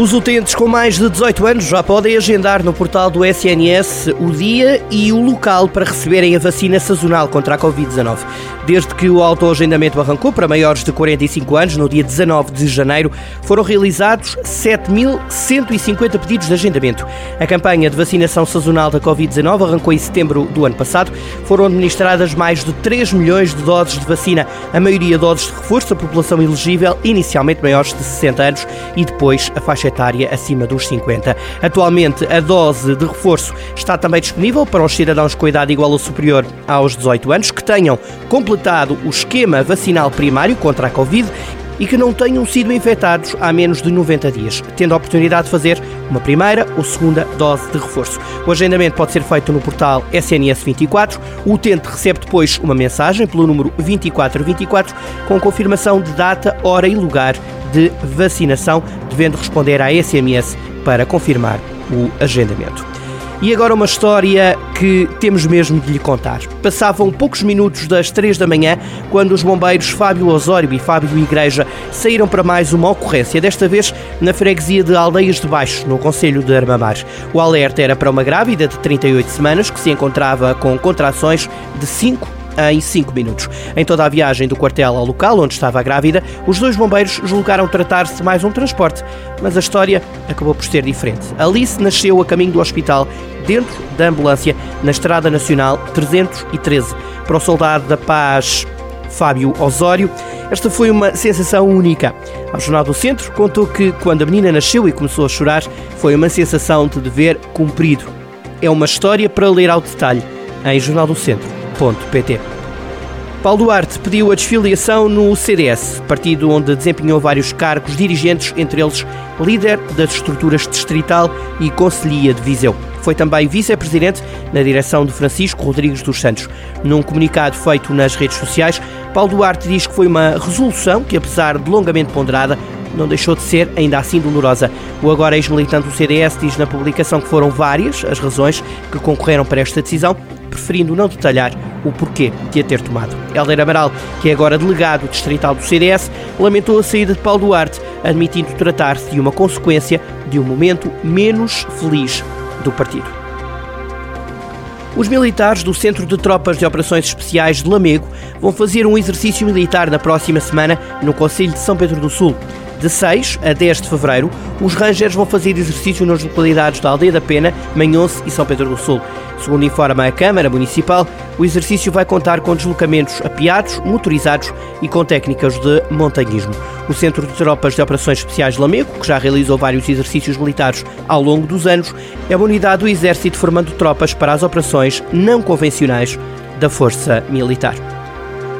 Os utentes com mais de 18 anos já podem agendar no portal do SNS o dia e o local para receberem a vacina sazonal contra a Covid-19. Desde que o autoagendamento arrancou para maiores de 45 anos, no dia 19 de janeiro, foram realizados 7.150 pedidos de agendamento. A campanha de vacinação sazonal da Covid-19 arrancou em setembro do ano passado. Foram administradas mais de 3 milhões de doses de vacina, a maioria doses de reforço da população elegível, inicialmente maiores de 60 anos e depois a faixa etária acima dos 50. Atualmente, a dose de reforço está também disponível para os cidadãos com idade igual ou superior aos 18 anos que tenham completado o esquema vacinal primário contra a Covid e que não tenham sido infectados há menos de 90 dias, tendo a oportunidade de fazer uma primeira ou segunda dose de reforço. O agendamento pode ser feito no portal SNS 24. O utente recebe depois uma mensagem pelo número 2424 com confirmação de data, hora e lugar de vacinação, devendo responder à SMS para confirmar o agendamento. E agora uma história que temos mesmo de lhe contar. Passavam poucos minutos das três da manhã quando os bombeiros Fábio Osório e Fábio Igreja saíram para mais uma ocorrência, desta vez na freguesia de Aldeias de Baixo, no Conselho de Armamar. O alerta era para uma grávida de 38 semanas que se encontrava com contrações de 5 em 5 minutos. Em toda a viagem do quartel ao local onde estava a grávida, os dois bombeiros julgaram tratar-se de mais um transporte, mas a história acabou por ser diferente. Alice nasceu a caminho do hospital, dentro da ambulância, na Estrada Nacional 313. Para o soldado da paz Fábio Osório, esta foi uma sensação única. Ao Jornal do Centro contou que quando a menina nasceu e começou a chorar, foi uma sensação de dever cumprido. É uma história para ler ao detalhe em Paulo Duarte pediu a desfiliação no CDS, partido onde desempenhou vários cargos dirigentes, entre eles líder das estruturas distrital e conselhia de Viseu. Foi também vice-presidente na direção de Francisco Rodrigues dos Santos. Num comunicado feito nas redes sociais, Paulo Duarte diz que foi uma resolução que, apesar de longamente ponderada, não deixou de ser ainda assim dolorosa. O agora ex-militante do CDS diz na publicação que foram várias as razões que concorreram para esta decisão, preferindo não detalhar o porquê de a ter tomado. Helder Amaral, que é agora delegado distrital do CDS, lamentou a saída de Paulo Duarte, admitindo tratar-se de uma consequência de um momento menos feliz do partido. Os militares do Centro de Tropas de Operações Especiais de Lamego vão fazer um exercício militar na próxima semana no Conselho de São Pedro do Sul. De 6 a 10 de fevereiro, os Rangers vão fazer exercício nas localidades da Aldeia da Pena, Manhonce e São Pedro do Sul. Segundo informa a Câmara Municipal, o exercício vai contar com deslocamentos apiados, motorizados e com técnicas de montanhismo. O Centro de Tropas de Operações Especiais de Lamego, que já realizou vários exercícios militares ao longo dos anos, é uma unidade do Exército formando tropas para as operações não convencionais da Força Militar.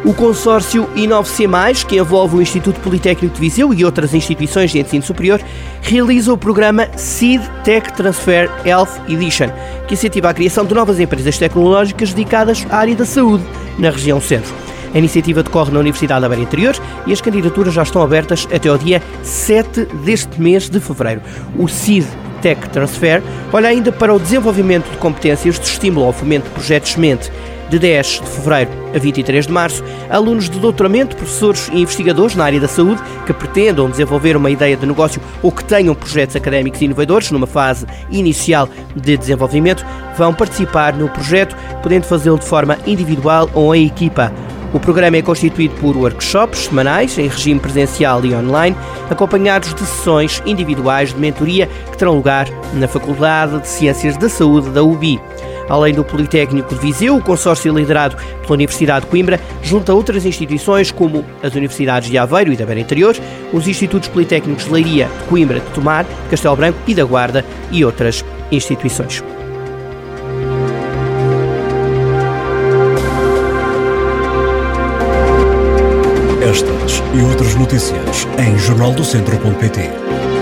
O consórcio Inove-C+, que envolve o Instituto Politécnico de Viseu e outras instituições de ensino superior, realiza o programa Seed Tech Transfer Health Edition, que incentiva a criação de novas empresas tecnológicas dedicadas à área da saúde na região centro. A iniciativa decorre na Universidade da Beira Interior e as candidaturas já estão abertas até ao dia 7 deste mês de fevereiro. O CID Tech Transfer olha ainda para o desenvolvimento de competências de estímulo ao fomento de projetos semente de 10 de fevereiro a 23 de março, alunos de doutoramento, professores e investigadores na área da saúde que pretendam desenvolver uma ideia de negócio ou que tenham projetos académicos inovadores numa fase inicial de desenvolvimento vão participar no projeto, podendo fazê-lo de forma individual ou em equipa. O programa é constituído por workshops semanais em regime presencial e online, acompanhados de sessões individuais de mentoria que terão lugar na Faculdade de Ciências da Saúde da UBI. Além do Politécnico de Viseu, o consórcio liderado pela Universidade de Coimbra junta outras instituições como as Universidades de Aveiro e da Beira Interior, os Institutos Politécnicos de Leiria, de Coimbra, de Tomar, Castelo Branco e da Guarda e outras instituições. Estas e outras notícias em jornaldocentro.pt